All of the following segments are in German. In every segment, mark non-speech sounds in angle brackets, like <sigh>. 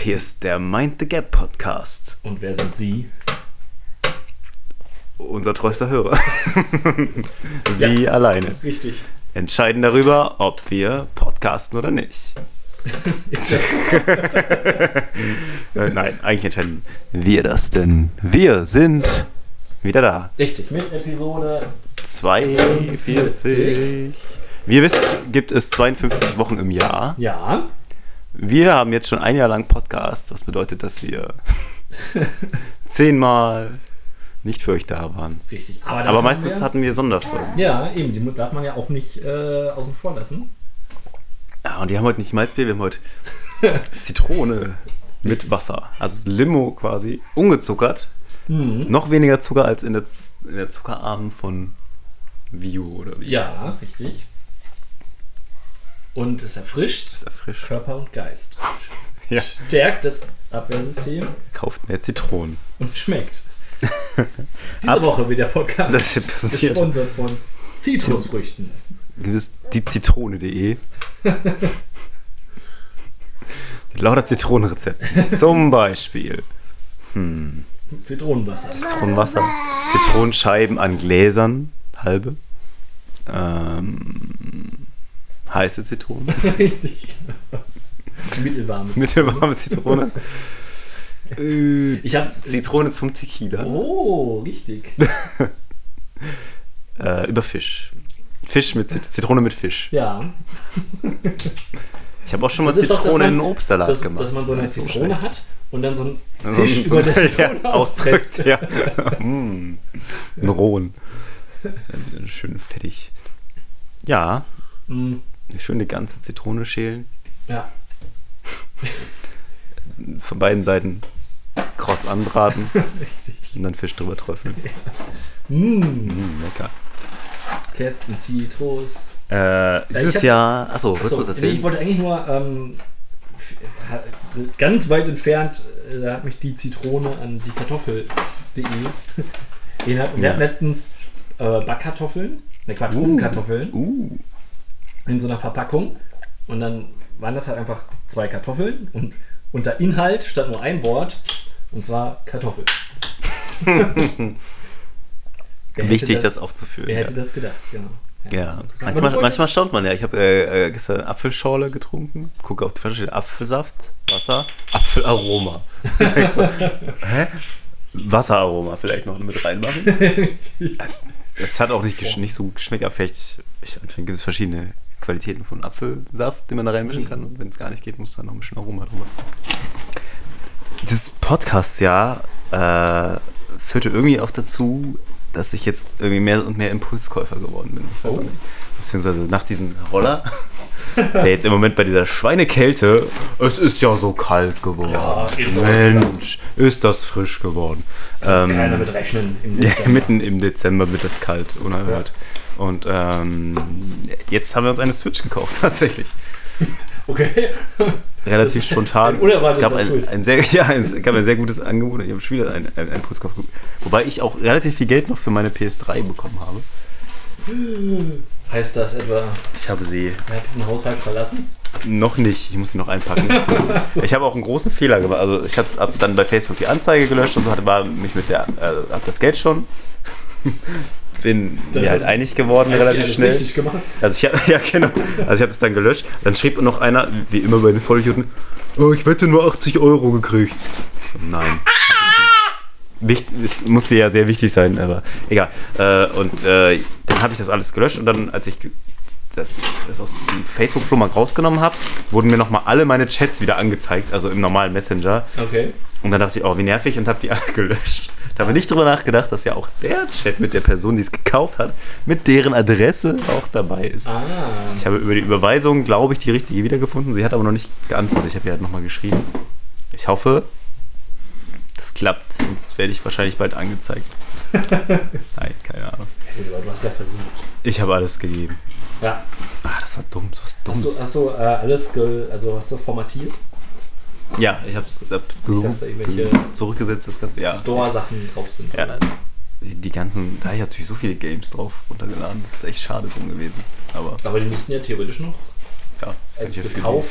hier ist der Mind the Gap Podcast. Und wer sind Sie? Unser treuester Hörer. <laughs> Sie alleine Richtig. entscheiden darüber, ob wir podcasten oder nicht. <laughs> Nein, eigentlich entscheiden wir das, denn wir sind wieder da. Richtig, mit Episode 42. Wie ihr wisst, gibt es 52 Wochen im Jahr. Ja. Wir haben jetzt schon ein Jahr lang Podcast, was bedeutet, dass wir <laughs> zehnmal nicht für euch da waren. Richtig. Aber, Aber meistens hatten wir Sonderfolgen. Ja, eben, die darf man ja auch nicht äh, außen vor lassen. Ja, und die haben heute nicht Malzbier, wir haben heute <laughs> Zitrone mit Wasser. Also Limo quasi, ungezuckert. Mhm. Noch weniger Zucker als in der, Z- in der Zuckerarm von Vio oder wie. Ja, richtig. Und es erfrischt ist erfrischt. Körper und Geist. Ja. Stärkt das Abwehrsystem Kauft mehr Zitronen. und schmeckt. <laughs> Diese Ab- Woche wird der Podcast Das ist passiert. gesponsert von Zitrusfrüchten. Es die Zitrone.de. Lauter Zitronenrezepten. Zum Beispiel Zitronenwasser. Zitronenwasser, Zitronenscheiben an Gläsern, halbe. Ähm, heiße Zitrone, <laughs> Richtig. Mittelwarme. mittelwarme Zitrone. <laughs> Äh, Ich hab- Zitrone zum Tequila. Oh, richtig. <laughs> Äh, über Fisch. Fisch mit Zit Zitrone mit Fisch. Ja. Ich habe auch schon mal Das ist doch, Zitrone in man- einen Obstsalat Dass, gemacht. dass man so Das eine nicht Zitrone schlecht. hat und dann so ein So Fisch über so der ein- Zitrone ja, auspresst. Ja. mm. Ein Rohen. Schön fettig. Ja, Mm, eine schöne ganze Zitrone schälen. Ja. <laughs> Von beiden Seiten kross anbraten <laughs> Richtig. und dann Fisch drüber träufeln. Mm. Mm, lecker. Captain Citrus. Äh, dieses hab- Jahr, achso, willst du Achso, was nee, ich erzählen? wollte eigentlich nur ähm, ganz weit entfernt, äh, da hat mich die Zitrone an die Kartoffel.de <laughs> erinnert. Und wir Ja. hatten letztens äh, Backkartoffeln, ne Quatsch, Ofenkartoffeln Uh, in so einer Verpackung. Und dann waren das halt einfach zwei Kartoffeln und unter Inhalt stand nur ein Wort und zwar Kartoffel. <laughs> Wichtig, das, aufzuführen. Wer ja. hätte das gedacht, genau. Ja, das. Aber manchmal, manchmal staunt man ja. Ich habe äh, äh, gestern Apfelschorle getrunken, gucke auf die Flasche, steht Apfelsaft, Wasser, Apfelaroma. <laughs> So, Hä? Wasseraroma vielleicht noch mit reinmachen. <laughs> Es hat auch nicht, nicht so geschmeckt, aber vielleicht ich, anscheinend gibt es verschiedene Qualitäten von Apfelsaft, den man da reinmischen kann. Und wenn es gar nicht geht, muss da noch ein bisschen Aroma drüber. Das Podcast-Jahr äh, führte irgendwie auch dazu, dass ich jetzt irgendwie mehr und mehr Impulskäufer geworden bin. Ich weiß Oh. nicht. Beziehungsweise nach diesem Roller, <laughs> der jetzt im Moment bei dieser Schweinekälte, es ist ja so kalt geworden. Ja. Mensch, ist das frisch geworden. Ähm, Keiner mit rechnen im ja, <laughs> Dezember. mitten im Dezember wird es kalt, unerhört. Und ähm, jetzt haben wir uns eine Switch gekauft, <laughs> tatsächlich. Okay. Relativ spontan. ein es gab ein, ein sehr, <laughs> ja, es gab ein sehr gutes Angebot. Ich habe schon wieder einen, einen, einen Putzkopf. Wobei ich auch relativ viel Geld noch für meine PS3 bekommen habe. Heißt das etwa, Ich habe sie wer hat diesen Haushalt verlassen? noch nicht. Ich muss sie noch einpacken. <laughs> So. Ich habe auch einen großen Fehler gemacht. Also ich habe hab dann bei Facebook die Anzeige gelöscht und so hatte, war mich mit der, äh, hab das Geld schon. <laughs> Bin Dann mir halt einig geworden, relativ schnell. richtig gemacht? Also ich habe <laughs> ja genau. Also ich habe es dann gelöscht. Dann schrieb noch einer, wie immer bei den Vollidioten, oh, ich wette nur 80 Euro gekriegt. Nein. Wicht, es musste ja sehr wichtig sein, aber egal. Äh, und äh, dann habe ich das alles gelöscht und dann, als ich das, das aus diesem Facebook-Flohmarkt rausgenommen habe, wurden mir nochmal alle meine Chats wieder angezeigt, also im normalen Messenger. Okay. Und dann dachte ich, oh, wie nervig und habe die alle <laughs> gelöscht. Da habe ich nicht drüber nachgedacht, dass ja auch der Chat mit der Person, die es gekauft hat, mit deren Adresse auch dabei ist. Ah. Ich habe über die Überweisung, glaube ich, die richtige wiedergefunden. Sie hat aber noch nicht geantwortet. Ich habe ihr halt nochmal geschrieben. Ich hoffe, das klappt, sonst werde ich wahrscheinlich bald angezeigt. <laughs> Nein, keine Ahnung. Du hast ja versucht. Ich habe alles gegeben. Ja. Ah, das war dumm, das war Hast du, dumm. hast du äh, alles, also hast du formatiert? Ja, ich habe es hab Nicht, dass da irgendwelche zurückgesetzt, das Ganze. Ja, Store-Sachen drauf sind. ja die, die ganzen, da habe ich natürlich so viele Games drauf runtergeladen. Das ist echt schade drum gewesen. Aber Aber die müssten ja theoretisch noch ja, als viel- gekauft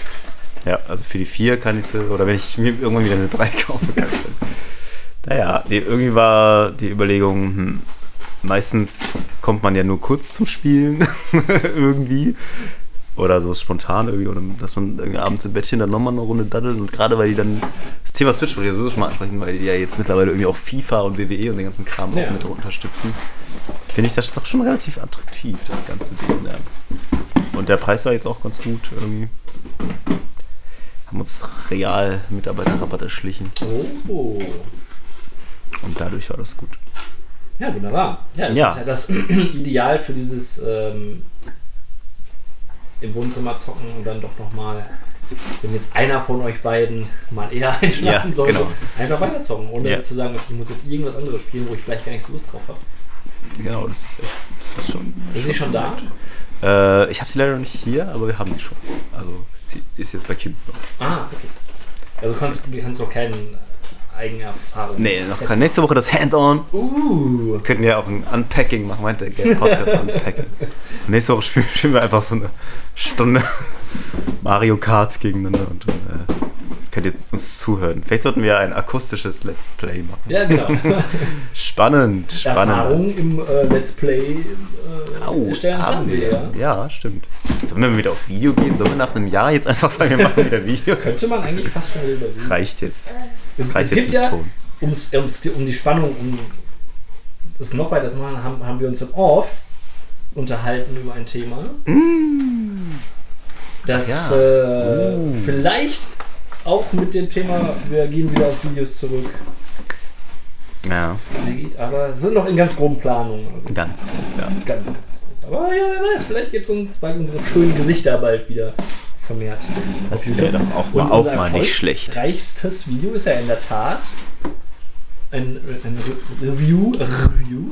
Ja, also für die 4 kann ich sie, oder wenn ich mir irgendwann wieder eine 3 <laughs> kaufe, kann ich sie. Naja, nee, irgendwie war die Überlegung, hm, meistens kommt man ja nur kurz zum Spielen, <laughs> irgendwie. Oder so spontan irgendwie, oder dass man irgendwie abends im Bettchen dann nochmal eine Runde daddelt. Und gerade weil die dann das Thema Switch wollte ich ja sowieso schon mal ansprechen, weil die ja jetzt mittlerweile irgendwie auch FIFA und WWE und den ganzen Kram Ja. auch mit unterstützen, finde ich das doch schon relativ attraktiv, das ganze Ding. Ja. Und der Preis war jetzt auch ganz gut irgendwie. Haben uns real Mitarbeiterrabatt erschlichen Oh. und dadurch war das gut. Ja, wunderbar. Ja, das Ja. ist ja das <clears throat> Ideal für dieses ähm, im Wohnzimmer zocken und dann doch nochmal, wenn jetzt einer von euch beiden mal eher <laughs> einschlafen Ja, sollte, genau. einfach weiter zocken, ohne Ja. zu sagen, okay, ich muss jetzt irgendwas anderes spielen, wo ich vielleicht gar nicht so Lust drauf habe. Genau, das ist echt. Das ist schon. Ist sie schon da? Äh, ich habe sie leider noch nicht hier, aber wir haben die schon. Also sie ist jetzt bei noch. Ah, okay. Also kannst du kannst noch Eigenerfahrung. Nee, noch keine. Nächste Woche das Hands-on. Uh, Wir könnten ja auch ein Unpacking machen, meinte der Podcast Unpacking. Nächste Woche spielen, spielen wir einfach so eine Stunde <laughs> Mario Kart gegeneinander und dann äh, könnt ihr uns zuhören. Vielleicht sollten wir ein akustisches Let's Play machen. ja genau. <laughs> Spannend, spannend. Erfahrung im äh, Let's Play äh, Au, erstellen haben wir ja. Ja, stimmt. Sollen wir wieder auf Video gehen? Sollen wir nach einem Jahr jetzt einfach sagen, wir machen wieder Videos? Könnte man eigentlich fast schon <laughs> überlegen. Reicht jetzt. Es, es gibt ja, um's, um's, um die Spannung, um das noch weiter zu machen, haben, haben wir uns im Off unterhalten über ein Thema, das Ja. äh, Uh. vielleicht auch mit dem Thema, wir gehen wieder auf Videos zurück, Ja, geht, aber sind noch in ganz groben Planungen. Also ganz gut, ja. ganz, ganz grob. Aber ja, wer weiß, vielleicht gibt es uns bald unsere schönen Gesichter bald wieder vermehrt. Das wäre doch auch mal, auch mal nicht schlecht. erfolgreichstes Video ist ja in der Tat ein, ein Re Review, Review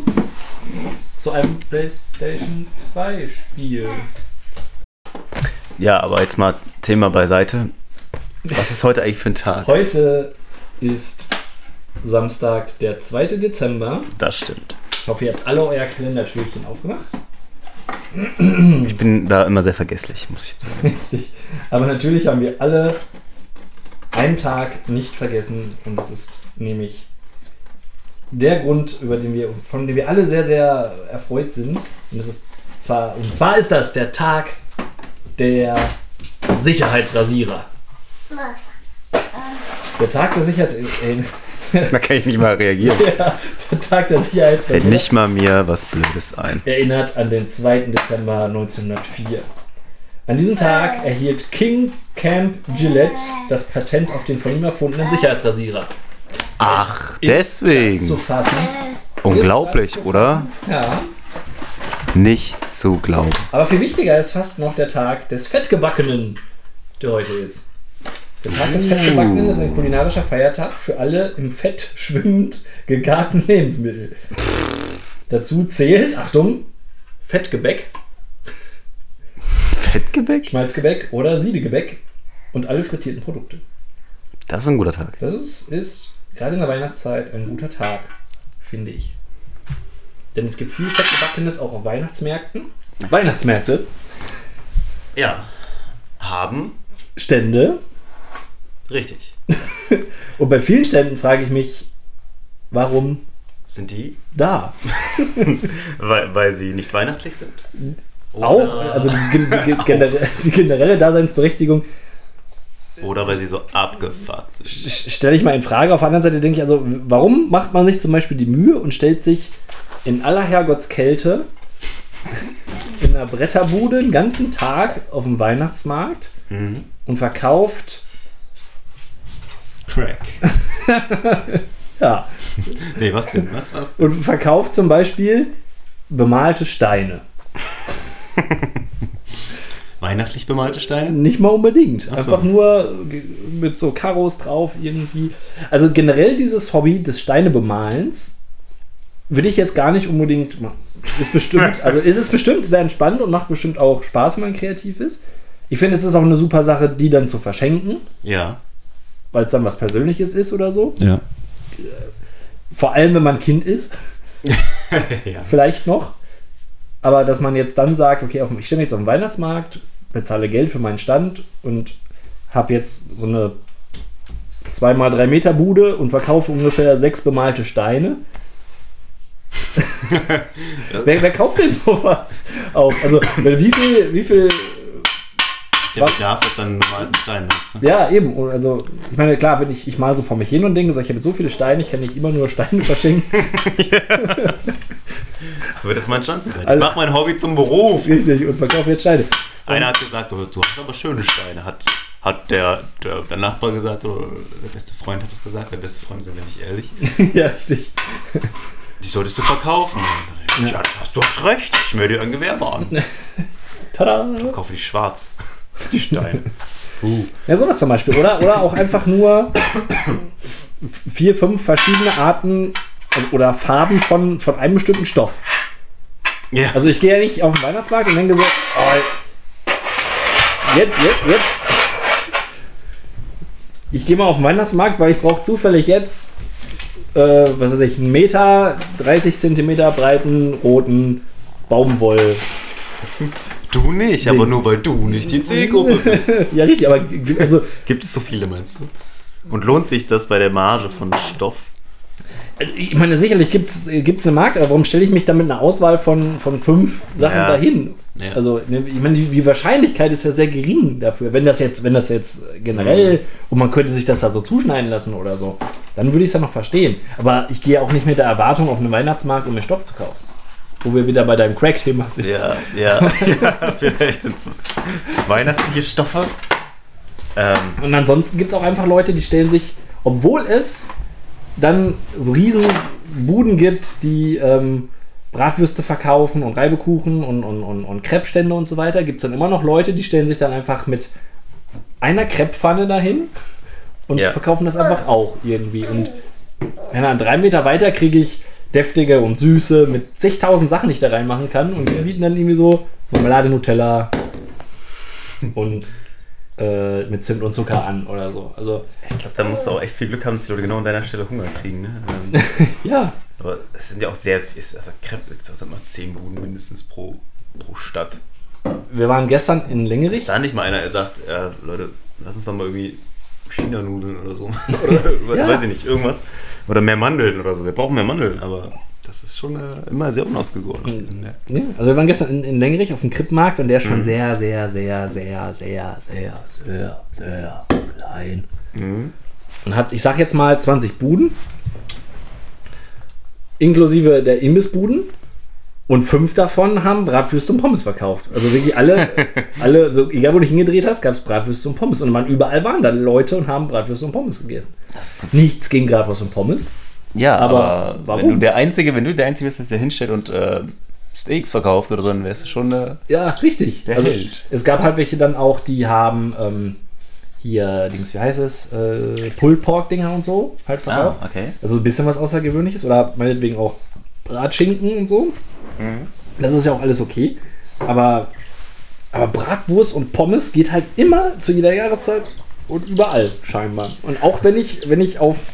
zu einem PlayStation 2 Spiel. Ja, aber jetzt mal Thema beiseite. Was ist heute eigentlich für ein Tag? Heute ist Samstag, der 2. Dezember. Das stimmt. Ich hoffe, ihr habt alle euer Kalendertürchen aufgemacht. Ich bin da immer sehr vergesslich, muss ich sagen. Richtig. Aber natürlich haben wir alle einen Tag nicht vergessen und das ist nämlich der Grund, über den wir, von dem wir alle sehr, sehr erfreut sind. Und das ist zwar, und zwar ist das der Tag der Sicherheitsrasierer. Der Tag der Sicherheits... <laughs> Da kann ich nicht mal reagieren. ja, der Tag der Fällt Sicherheitsrasierer nicht mal mir was Blödes ein. erinnert an den 2. Dezember 1904. An diesem Tag erhielt King Camp Gillette das Patent auf den von ihm erfundenen Sicherheitsrasierer. Ach, Ist deswegen. Das zu fassen. Unglaublich, das zu oder? Ja. Nicht zu glauben. Aber viel wichtiger ist fast noch der Tag des Fettgebackenen, der heute ist. Der Tag des. Fettgebackenen ist ein kulinarischer Feiertag für alle im Fett schwimmend gegarten Lebensmittel. Dazu zählt, Achtung, Fettgebäck, Fettgebäck? Schmalzgebäck oder Siedegebäck und alle frittierten Produkte. Das ist ein guter Tag. Das ist, ist gerade in der Weihnachtszeit ein guter Tag, finde ich. Denn es gibt viel Fettgebackenes auch auf Weihnachtsmärkten. Weihnachtsmärkte, Ja. Haben? Stände. Richtig. <laughs> Und bei vielen Ständen frage ich mich, warum Sind die? da? <laughs> Weil, weil sie nicht weihnachtlich sind? Auch, also die, die, generelle, die generelle Daseinsberechtigung Oder weil sie so abgefuckt sind. st- stelle ich mal in Frage. Auf der anderen Seite denke ich, also, warum macht man sich zum Beispiel die Mühe und stellt sich in aller Herrgottskälte in einer Bretterbude den ganzen Tag auf dem Weihnachtsmarkt Mhm. und verkauft, Crack. <laughs> ja, Nee, was denn? Was, was? und verkauft zum Beispiel bemalte Steine. Weihnachtlich bemalte Steine? Nicht mal unbedingt. So. Einfach nur mit so Karos drauf irgendwie. Also generell dieses Hobby des Steinebemalens will ich jetzt gar nicht unbedingt machen. Ist bestimmt, <laughs> also ist es bestimmt sehr entspannt und macht bestimmt auch Spaß, wenn man kreativ ist. Ich finde, es ist auch eine super Sache, die dann zu verschenken, Ja. Weil es dann was Persönliches ist oder so. Ja. Vor allem, wenn man Kind ist, <laughs> ja. vielleicht noch. Aber dass man jetzt dann sagt, okay, auf, ich stehe jetzt auf dem Weihnachtsmarkt, bezahle Geld für meinen Stand und habe jetzt so eine 2x3 Meter Bude und verkaufe ungefähr sechs bemalte Steine. <laughs> wer, wer kauft denn sowas? Auch, also, wie viel, wie viel Der Bedarf ist an normalen weißt du? Ja, eben. Und Also, ich meine, klar, wenn ich, ich mal so vor mich hin und denke, so, ich habe jetzt so viele Steine, ich kann nicht immer nur Steine <laughs> verschenken. <laughs> So wird es mal entstanden sein. Ich Also- mach mein Hobby zum Beruf. Richtig, und verkaufe jetzt Steine. Einer hat gesagt, du, du hast aber schöne Steine. Hat, hat der, der, der Nachbar gesagt oder der beste Freund hat es gesagt. Der beste Freund sind ja nicht ehrlich. <laughs> ja, richtig. Die solltest du verkaufen. Ja, ja hast du hast recht. Ich melde dir ein Gewerbe an. Tada! Verkaufe die schwarz. Die Steine. <laughs> Uh. Ja, sowas zum Beispiel. Oder, oder auch einfach nur vier, fünf verschiedene Arten also- oder Farben von, von einem bestimmten Stoff. Ja. Also ich gehe ja nicht auf den Weihnachtsmarkt und denke so, oh, jetzt, jetzt, jetzt. Ich gehe mal auf den Weihnachtsmarkt, weil ich brauche zufällig jetzt, äh, was weiß ich, einen Meter, 30 Zentimeter breiten, roten Baumwoll. <laughs> du nicht, aber Dings. nur weil du nicht die Zielgruppe <laughs> bist. ja, richtig, aber also, Gibt es so viele, meinst du? Und lohnt sich das bei der Marge von Stoff? ich meine, sicherlich gibt es einen Markt, aber warum stelle ich mich da mit einer Auswahl von, von fünf Sachen Ja. dahin? Ja. Also, ne, ich meine, die, Wahrscheinlichkeit ist ja sehr gering dafür. Wenn das jetzt, wenn das jetzt Mhm. generell und man könnte sich das da so zuschneiden lassen oder so, dann würde ich es ja noch verstehen. Aber ich gehe auch nicht mit der Erwartung auf einen Weihnachtsmarkt, um mir Stoff zu kaufen. Wo wir wieder bei deinem Crack-Thema sind. Ja, ja, <laughs> ja vielleicht sind weihnachtliche Stoffe. Ähm, Und ansonsten gibt es auch einfach Leute, die stellen sich, obwohl es dann so riesen Buden gibt, die ähm, Bratwürste verkaufen und Reibekuchen und, und, und, und Crepe-Stände und so weiter, gibt es dann immer noch Leute, die stellen sich dann einfach mit einer Crepe-Pfanne dahin und Ja. verkaufen das einfach auch irgendwie. Und keine Ahnung, drei Meter weiter kriege ich deftige und süße mit zigtausend Sachen, die ich da reinmachen kann. Und die bieten dann irgendwie so Marmelade, Nutella und äh, mit Zimt und Zucker an oder so. Also, ich glaube, da musst du auch echt viel Glück haben, dass die Leute genau an deiner Stelle Hunger kriegen. Ne? Ähm, <laughs> ja, aber es sind ja auch sehr, ist, also Crepe, sind mal 10 Buden mindestens pro, pro Stadt. wir waren gestern in Längerich. Ist da nicht mal einer, der sagt, ja, Leute, lass uns doch mal irgendwie China-Nudeln oder so. <laughs> oder Ja. weiß ich nicht, irgendwas. Oder mehr Mandeln oder so. Wir brauchen mehr Mandeln, aber das ist schon äh, immer sehr unausgegoren. Ja. Also wir waren gestern in, in Längerich auf dem Krippmarkt und der ist schon sehr, sehr, sehr, sehr, sehr, sehr, sehr, sehr klein. Mhm. Und hat, ich sag jetzt mal, 20 Buden. Inklusive der Imbissbuden. Und fünf davon haben Bratwürste und Pommes verkauft. Also wirklich alle, <laughs> alle so, egal wo du hingedreht hast, gab es Bratwürste und Pommes. Und man, überall waren da Leute und haben Bratwürste und Pommes gegessen. Nichts gegen Bratwurst und Pommes. Ja, Aber aber, warum? wenn du der Einzige, wenn du der Einzige bist, der sich hinstellt und äh, Steaks verkauft oder so, dann wärst du schon äh, Ja, richtig. Der also, Held. Es gab halt welche dann auch, die haben ähm, hier, Dings, wie heißt es, äh, Pulled Pork Dinger und so halt verkauft. okay. Also ein bisschen was Außergewöhnliches oder meinetwegen auch Bratschinken und so. Das ist ja auch alles okay. Aber, aber Bratwurst und Pommes geht halt immer zu jeder Jahreszeit und überall scheinbar. Und auch wenn ich, wenn ich auf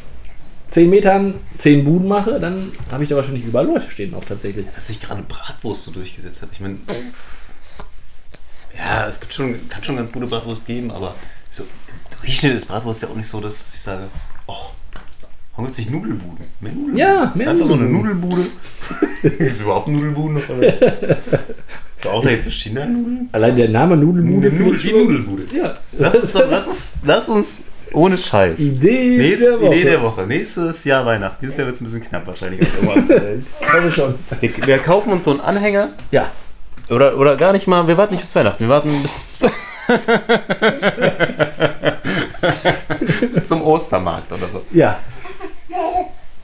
10 Metern 10 Buden mache, dann habe ich da wahrscheinlich überall Leute stehen auch tatsächlich. Dass sich gerade Bratwurst so durchgesetzt hat. Ich meine, ja, es gibt schon, kann schon ganz gute Bratwurst geben, aber so Durchschnitt ist Bratwurst ja auch nicht so, dass ich sage, oh, gibt es nicht Nudelbuden? Mehr Nudelbuden? Ja, mehr Einfach so eine. Nudelbude. <laughs> gibt es überhaupt Nudelbuden? Auf der Welt? Außer jetzt so China-Nudeln? Allein der Name Nudelbude Nudel, ich die Nudelbude. Ja, Lass uns, doch, lass, uns, lass uns ohne Scheiß. Idee Nächste der Woche. Idee der Woche. Nächstes Jahr Weihnachten. Dieses Jahr wird es ein bisschen knapp wahrscheinlich. <laughs> Glaube schon. wir, wir kaufen uns so einen Anhänger. Ja, Oder, oder gar nicht mal, wir warten nicht bis Weihnachten, wir warten bis. <laughs> bis zum Ostermarkt oder so. ja.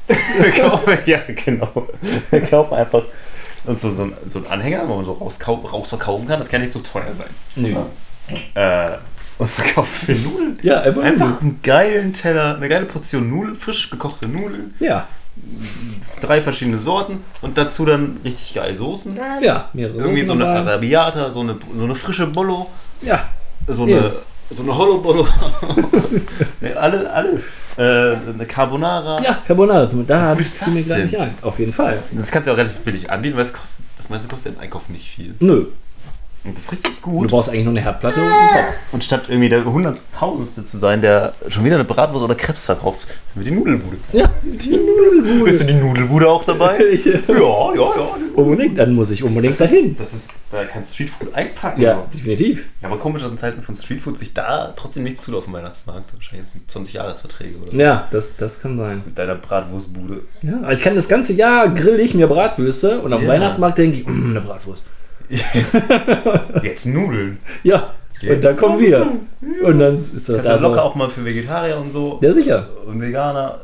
<laughs> Wir kaufen, ja, genau. Wir kaufen einfach uns so, so, einen- so einen Anhänger, wo man so rausverkaufen kann. Das kann nicht so teuer sein. Nö. Äh, und verkaufen für Nudeln. Ja, einfach, Einfach einen geilen Teller, eine geile Portion Nudeln, frisch gekochte Nudeln, Ja, drei verschiedene Sorten und dazu dann richtig geile Soßen. ja, mehrere Irgendwie so eine dabei. Arabiata, so eine, so eine frische Bollo. Ja, So eine, so eine Hollow Bollo. <laughs> nee, alles, alles. Äh, eine Carbonara. ja, Carbonara. Da ist fiel mir denn? nicht ein. Auf jeden Fall. Das kannst du auch relativ billig anbieten, weil es kostet, das meiste kostet im Einkauf nicht viel. Nö. Und das ist richtig Du gut. brauchst eigentlich nur eine Herdplatte und einen Topf. Und statt irgendwie der hunderttausendste zu sein, der schon wieder eine Bratwurst oder Krebs verkauft, sind wir die Nudelbude. Ja, die Nudelbude. Bist du die Nudelbude auch dabei? <laughs> ja, ja, ja. Unbedingt, dann muss ich unbedingt dahin. Das ist, da kannst du Streetfood einpacken. Ja, definitiv. Ja, aber komisch, dass in Zeiten von Streetfood sich da trotzdem nichts tut auf dem Weihnachtsmarkt. Wahrscheinlich sind 20 Jahresverträge oder so. Ja, das, das kann sein. Mit deiner Bratwurstbude. Ja, ich kann das ganze Jahr grill ich mir Bratwürste und am Ja. Weihnachtsmarkt denke ich, mm, eine Bratwurst. <laughs> Jetzt Nudeln. Ja, und Jetzt dann kommen wir. Und dann ist das Kannst da locker so. auch mal für Vegetarier und so. Ja, sicher. Und Veganer.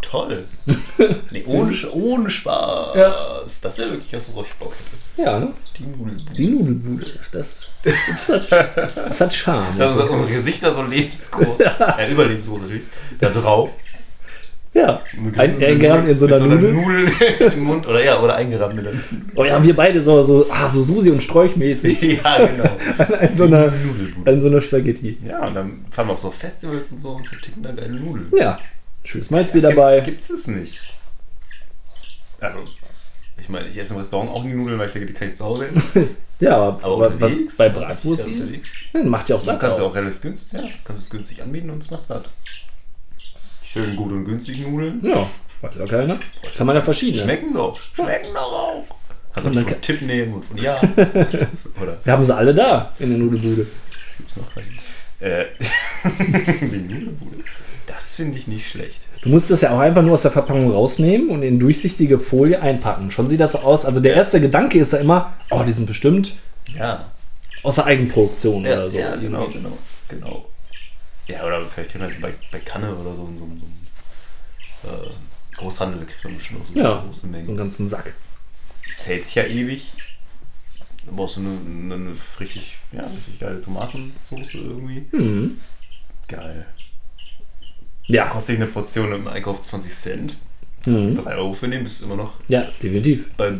Toll. <laughs> nee, ohne, ohne Spaß. Ja. Das wäre wirklich was, worauf ich Bock hätte. Ja, ne? Die Nudelbude. Die Nudelbude. Das, das, hat, das hat Charme. Da sind unsere Gesichter so lebensgroß. <laughs> ja. überlebensgroß natürlich. Da drauf. Ja, Und ein, eingerahmt in so einer mit Nudel. Nudel im Mund. Oder ja, oder eingerahmt mit einer Oh ja, wir beide so, so, ah, so Susi und Sträuchmäßig <laughs> Ja, genau. an, <laughs> an, so einer, an so einer Spaghetti. Ja, und dann fahren wir auf so Festivals und so und verticken da geile Nudeln. Ja, schönes Malzbier Das dabei. Gibt es nicht. Also, ich meine, ich esse im Restaurant auch nie Nudeln, weil ich denke, die kann ich zu Hause essen. <laughs> Ja, aber, Aber was bei ja, Bratwurst ja, ja, macht ja auch Du satt. kannst ja Auch. auch relativ günstig, ja, kannst es günstig anbieten und es macht satt. Schön gut und günstig Nudeln. Ja, weiß ja keiner. Kann man ja verschiedene. Schmecken doch. Schmecken doch auch. Kannst du von Tipp nehmen und von Ja. <laughs> Oder Wir haben sie alle da in der Nudelbude. was gibt's noch? Äh, <laughs> die Nudelbude. Das finde ich nicht schlecht. Du musst das ja auch einfach nur aus der Verpackung rausnehmen und in durchsichtige Folie einpacken. Schon sieht das so aus. Also der erste Gedanke ist ja immer, oh, die sind bestimmt Ja. aus der Eigenproduktion Ja, oder so. ja genau, genau, genau. Ja, oder vielleicht halt bei, bei Kanne oder so, so, so äh, Großhandel da kriegt man bestimmt auch so Ja, große so einen Mengen. ganzen Sack. Zählt sich ja ewig. Dann brauchst du eine, eine richtig, ja, richtig geile Tomatensauce irgendwie. Mhm. Geil. Ja, Kostet eine Portion im Einkauf 20 Cent. Mhm. 3 Euro für nehmen, bist immer noch ja, definitiv. bei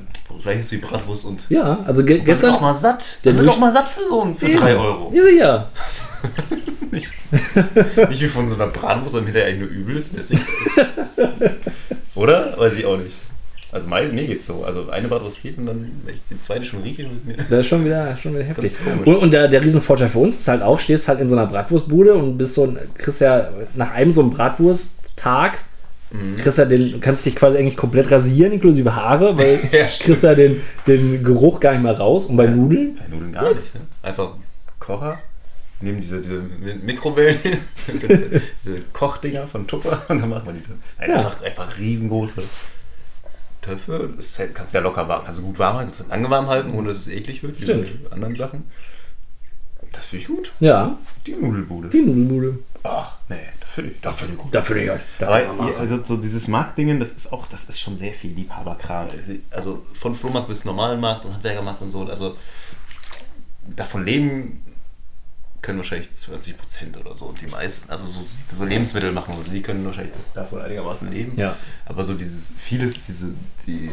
gleiches wie Bratwurst und Ja, also ge gestern. auch mal satt. Der wird auch mal satt für so ein für 3 Euro. Ja, ja. <laughs> Nicht, nicht wie von so einer Bratwurst, sondern hinterher eigentlich nur übel ist. Deswegen ist, ist, oder? Weiß ich auch nicht. Also mein, mir geht's so. Also eine Bratwurst geht und dann, wenn ich die zweite schon rieche mit mir. Das ist schon wieder, schon wieder heftig. Und, und der, der Riesenvorteil für uns ist halt auch, stehst halt in so einer Bratwurstbude und bist so ein, kriegst ja nach einem so einem Bratwursttag, Mhm. kriegst ja den, kannst dich quasi eigentlich komplett rasieren, inklusive Haare, weil <laughs> Ja, kriegst ja den, den Geruch gar nicht mehr raus. Und bei Nudeln, Bei Nudeln gar nicht. Ne? Einfach Kocher. Nehmen diese, diese Mikrowellen, <laughs> diese Kochdinger von Tupper <laughs> und dann machen wir die. Nein, Ja. einfach, einfach riesengroße Töpfe. Das kannst du ja locker warm, kannst du gut warm halten, kannst du lange warm halten, ohne dass es eklig wird, wie Stimmt. bei anderen Sachen. Das finde ich gut. ja, Die Nudelbude. die Nudelbude. Ach, nee, das finde ich, das finde ich gut. Da finde ich halt. da Aber ihr- also so dieses Marktdingen, das ist auch, das ist schon sehr viel Liebhaberkram. Also von Flohmarkt bis normalen Markt und Handwerkermarkt und so. Also davon leben können wahrscheinlich 20 Prozent oder so. Und die meisten, also so, so Lebensmittel machen, also die können wahrscheinlich davon einigermaßen leben. Ja. Aber so dieses, vieles, diese, die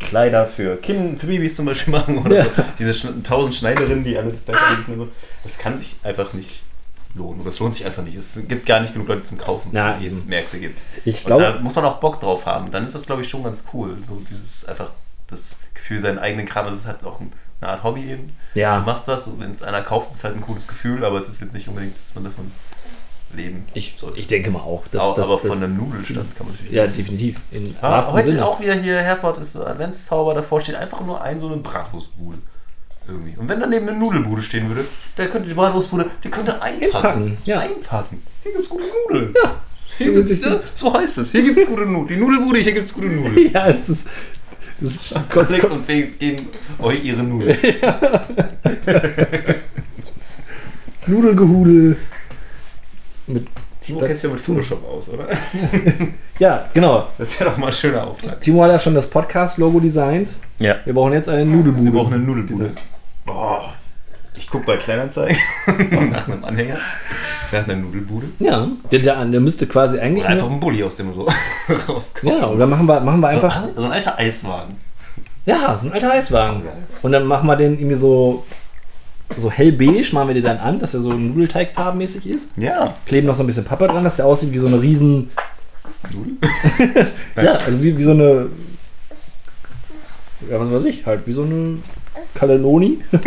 Kleider für Kinder, für Babys zum Beispiel machen oder Ja. so, diese tausend Schneiderinnen, die alle das so, das kann sich einfach nicht lohnen. Oder es lohnt sich einfach nicht. Es gibt gar nicht genug Leute zum Kaufen, Na, wie es. Märkte gibt. Ich Und da muss man auch Bock drauf haben. Dann ist das, glaube ich, schon ganz cool. So dieses einfach das Gefühl, seinen eigenen Kram, das ist halt auch ein- eine Art Hobby eben. Du ja, machst was und wenn es einer kauft, ist es halt ein cooles Gefühl, aber es ist jetzt nicht unbedingt, dass man davon leben ich, sollte. ich denke mal auch. Dass, Au- dass, aber dass, von einem Nudelstand kann man natürlich Ja, definitiv. Ah, wahrsten heute Sinne. auch wieder hier Herford ist so Adventszauber, davor steht einfach nur ein so eine Bratwurstbude. Irgendwie. Und wenn daneben eine Nudelbude stehen würde, der könnte die Bratwurstbude, die könnte einpacken. Einpacken, ja. Einpacken. Hier gibt's gute Nudeln. Ja. Hier gibt's, ja, so heißt es. Hier gibt's gute Nudeln. Die Nudelbude, hier gibt's gute Nudeln. <laughs> Ja, es ist. Es ist Alex <laughs> und Felix geben euch ihre Nudeln. <laughs> Nudelgehudel. Mit, Timo kennt sich ja mit Photoshop aus, oder? <laughs> ja, genau. Das wäre doch mal ein schöner Auftrag. Timo hat ja schon das Podcast-Logo designt. Ja. Wir brauchen jetzt eine Nudelbude. Wir brauchen eine Nudelbude. Boah. Ich gucke bei Kleinanzeigen <laughs> nach einem Anhänger. Nach einer Nudelbude. Ja, der, der, der müsste quasi eigentlich. Oder einfach ein Bulli, aus dem so <laughs> rauskommt. ja, und dann machen wir, machen wir So, einfach. so ein alter Eiswagen. Ja, so ein alter Eiswagen. Und dann machen wir den irgendwie so. So hellbeige machen wir den dann an, dass er so Nudelteigfarbenmäßig ist. Ja. Kleben noch so ein bisschen Pappe dran, dass der aussieht wie so eine riesen. Nudeln? <laughs> Ja, also wie, wie so eine. Ja, was weiß ich, halt, wie so eine Cannelloni. <laughs>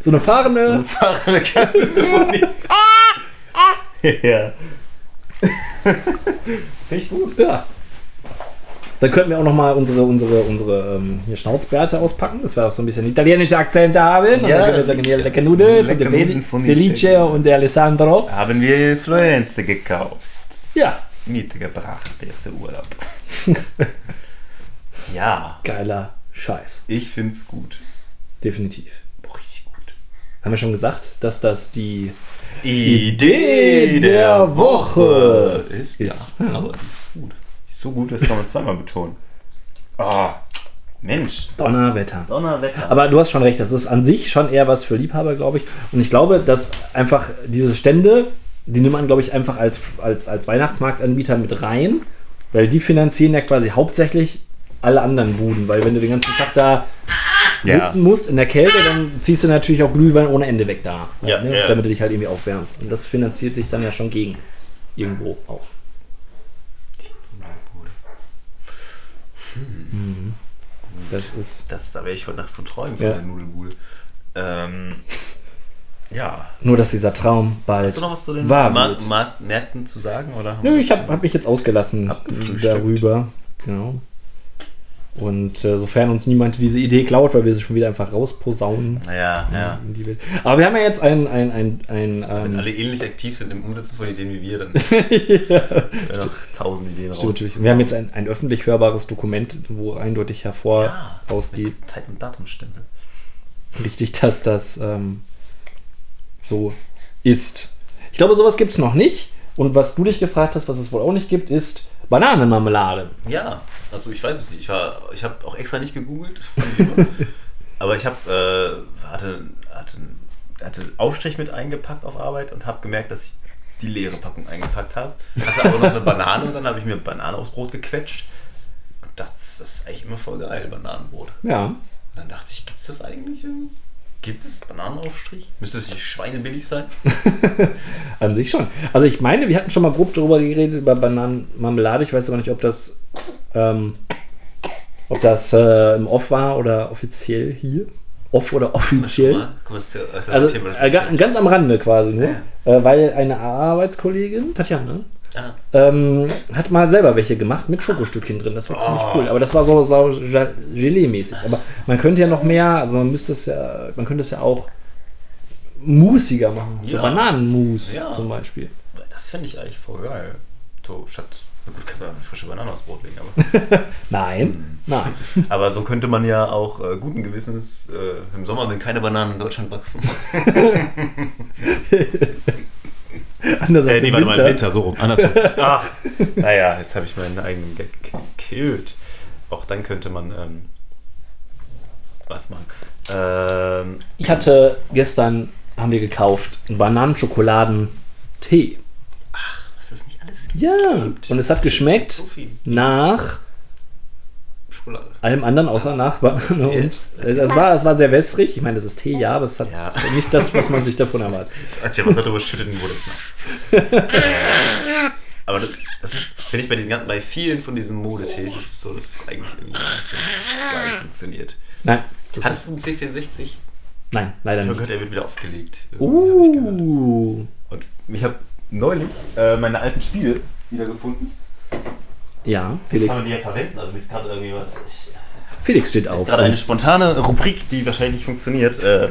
so eine fahrende. Fahrende Cannelloni. <laughs> ja. Finde ich gut. Ja. Dann könnten wir auch noch mal unsere, unsere, unsere ähm, hier Schnauzbärte auspacken. Das wäre auch so ein bisschen italienischer Akzent haben. Und Ja. dann können wir sagen, hier lecker Nudeln von der Felice und der Alessandro. Haben wir in Florenz gekauft. Ja, Mitgebracht, der Urlaub. <laughs> ja, geiler Scheiß. ich find's gut. Definitiv. Boah, richtig gut. Haben wir schon gesagt, dass das die Idee der Woche ist. Ja. Ja, aber die ist gut. Die ist so gut, das kann man zweimal betonen. Ah, Mensch. Donnerwetter. Donnerwetter. Aber du hast schon recht, das ist an sich schon eher was für Liebhaber, glaube ich. Und ich glaube, dass einfach diese Stände, die nimmt man, glaube ich, einfach als, als, als Weihnachtsmarktanbieter mit rein, weil die finanzieren ja quasi hauptsächlich alle anderen Buden. Weil wenn du den ganzen Tag da Ja. sitzen musst in der Kälte, dann ziehst du natürlich auch Glühwein ohne Ende weg da. Ja, ne? ja. Damit du dich halt irgendwie aufwärmst. Und das finanziert sich dann ja schon gegen. Irgendwo auch. Das ist. Das, da werde ich heute Nacht von träumen, von Ja. der Nudelbude. Ähm, ja. Nur, dass dieser Traum bald Hast du noch was zu den Märkten zu sagen? Oder Nö, ich habe hab mich jetzt ausgelassen darüber. Genau. Und äh, sofern uns niemand diese Idee klaut, weil wir sie schon wieder einfach rausposaunen ja. in die Welt. Aber wir haben ja jetzt ein, ein, ein, ein Wenn ähm, alle ähnlich aktiv sind im Umsetzen von Ideen wie wir, dann <laughs> werden noch tausend Ideen raus. natürlich. wir haben jetzt ein, ein öffentlich hörbares Dokument, wo eindeutig hervor Ja. rausgeht, Zeit- und Datumstempel. richtig, dass das ähm, so ist. Ich glaube, sowas gibt es noch nicht. Und was du dich gefragt hast, was es wohl auch nicht gibt, ist Bananenmarmelade. Ja, also ich weiß es nicht. Ich, war- ich habe auch extra nicht gegoogelt. <laughs> aber ich habe äh, hatte, hatte, hatte Aufstrich mit eingepackt auf Arbeit und habe gemerkt, dass ich die leere Packung eingepackt habe. Hatte aber noch eine Banane und dann habe ich mir Banane aufs Brot gequetscht. Und das, das ist eigentlich immer voll geil, Bananenbrot. Ja. Und dann dachte ich, gibt es das eigentlich? irgendwie? Gibt es Bananenaufstrich? Müsste es nicht schweinebillig sein? <laughs> An sich schon. Also ich meine, wir hatten schon mal grob darüber geredet, über Bananenmarmelade. Ich weiß aber nicht, ob das, ähm, ob das äh, im Off war oder offiziell hier. Off oder offiziell. Also äh, ga- ganz am Rande quasi nur. Ja. Äh, weil eine Arbeitskollegin, Tatjana, Ah, ähm, hat mal selber welche gemacht mit Schokostückchen drin. Das war ziemlich Oh. cool. Aber das war so, so Gelee-mäßig. Aber man könnte ja noch mehr, also man müsste es ja, man könnte es ja auch musiger machen. So Ja. Bananenmus Ja. zum Beispiel. das finde ich eigentlich voll geil. So, statt, gut, kannst du auch eine frische Banane aufs Brot legen, aber. <laughs> Nein, nein. <laughs> aber so könnte man ja auch äh, guten Gewissens äh, im Sommer, wenn keine Bananen in Deutschland wachsen. <laughs> Anders als Äh, nee, warte mal, Winter. im Winter, so rum. Andersrum. Ach, <laughs> naja, jetzt habe ich meinen eigenen Gag gekillt. Auch dann könnte man ähm, was machen. Ähm, Ich hatte gestern, haben wir gekauft, einen Bananenschokoladen-Tee. was es nicht alles gibt. Ja, und es hat geschmeckt So nach Schokolade. allem anderen außer nach Banane. Und äh, es war, es war sehr wässrig. Ich meine, das ist Tee, ja, aber es hat Ja. nicht das, was man sich davon erwartet. <laughs> Als wir Wasser drüber schütteten, wurde es nass. <laughs> Aber das- ist, finde ich, bei diesen ganzen, bei vielen von diesen Modetees ist es so, dass es eigentlich irgendwie so gar nicht funktioniert. Nein, Hattest du einen C64? nein, leider Ich habe nicht. gehört, er wird wieder aufgelegt. Irgendwie hab ich. Uh, Und ich habe neulich äh, meine alten Spiele wieder gefunden. Ja, Felix. Kann man die ja verwenden? Also mir ist gerade irgendwie was. Ich, Felix steht ist auf. gerade eine Und, spontane Rubrik, die wahrscheinlich nicht funktioniert. Äh,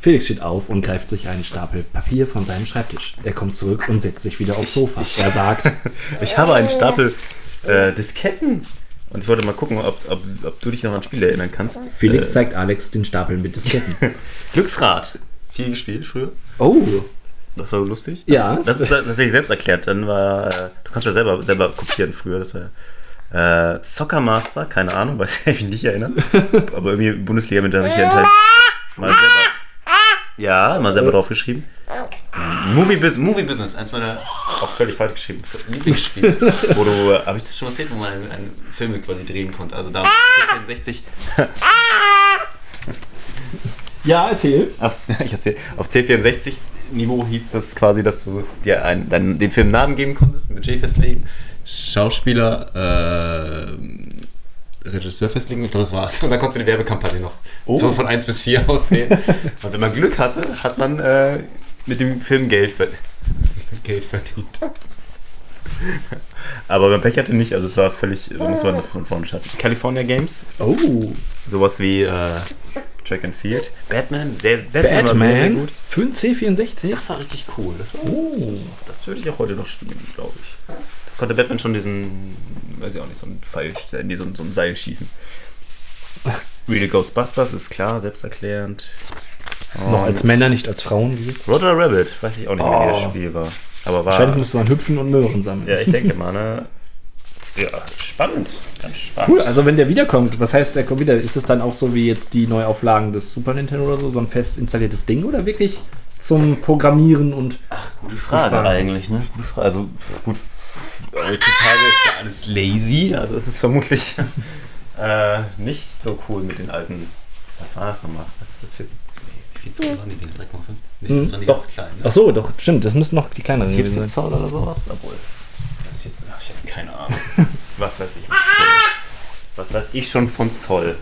Felix steht auf und greift sich einen Stapel Papier von seinem Schreibtisch. Er kommt zurück und setzt sich wieder aufs Sofa. Er sagt, <laughs> ich habe einen Stapel äh, Disketten. Und ich wollte mal gucken, ob, ob, ob du dich noch an Spiele erinnern kannst. Felix Äh, zeigt Alex den Stapel mit Disketten. <laughs> Glücksrad. Viel gespielt früher. Oh, Das war lustig. Das, Ja. Das ist tatsächlich selbst erklärt. Dann war, äh, du kannst ja selber, selber kopieren früher. Das war äh, Soccer Master, keine Ahnung, <laughs> weiß ich mich nicht erinnern. Aber irgendwie Bundesliga mit der ich hier Teil mal selber. Ja, mal selber draufgeschrieben. Movie, Bus Movie Business, eins meiner auch völlig falsch geschrieben Lieblingsspiele. wo du, äh, habe ich das schon erzählt, wo man einen, einen Film quasi drehen konnte. Also damals 64 ja, erzähl. auf, <laughs> ich erzähl, auf C64-Niveau hieß das quasi, dass du dir einen, dann den Film Namen geben konntest, ein Budget festlegen, Schauspieler, äh, Regisseur festlegen. Ich glaube, das war's. Und dann konntest du die Werbekampagne noch Oh. so von 1 bis 4 <laughs> auswählen. Und wenn man Glück hatte, hat man äh, mit dem Film Geld, ver <laughs> Geld verdient. Aber wenn man Pech hatte nicht, also es war völlig, da muss man das von vorne starten. California Games, Oh. sowas wie äh, Track and Field. Batman, sehr, Batman, war sehr, sehr Batman gut. für ein C64? Das war richtig cool. Das, war, Oh. das, das würde ich auch heute noch spielen, glaube ich. Da konnte Batman schon diesen, weiß ich auch nicht, so ein Pfeil, nee, so, ein- so ein Seil schießen. <laughs> Real Ghostbusters ist klar, selbsterklärend. Noch als Männer, nicht als Frauen. Wie jetzt. Roger Rabbit, weiß ich auch nicht mehr, wie das Oh. Spiel war. Aber Wahrscheinlich war. musste man hüpfen und Möhren sammeln. Ja, ich denke mal, ne? <laughs> Ja, spannend. Ganz spannend. Cool, also wenn der wiederkommt, was heißt, der kommt wieder? Ist es dann auch so wie jetzt die Neuauflagen des Super Nintendo oder so, so ein fest installiertes Ding oder wirklich zum Programmieren und. Gute Frage Frage. eigentlich, ne? Gute Frage. Also gut, heutzutage ist ja alles lazy, also ist es vermutlich <laughs> äh, nicht so cool mit den alten. Was war das nochmal? Was ist das 14? Nee, 14 waren die Dinge 3,5? Nee, Hm, das waren die doch. ganz kleinen. Ach so, doch, stimmt, das müssen noch die kleineren gewesen 14 sein. Zoll oder sowas? Obwohl, das ist 14, ach, ich habe keine Ahnung. <laughs> Was weiß ich? Was, weiß ich schon von Zoll?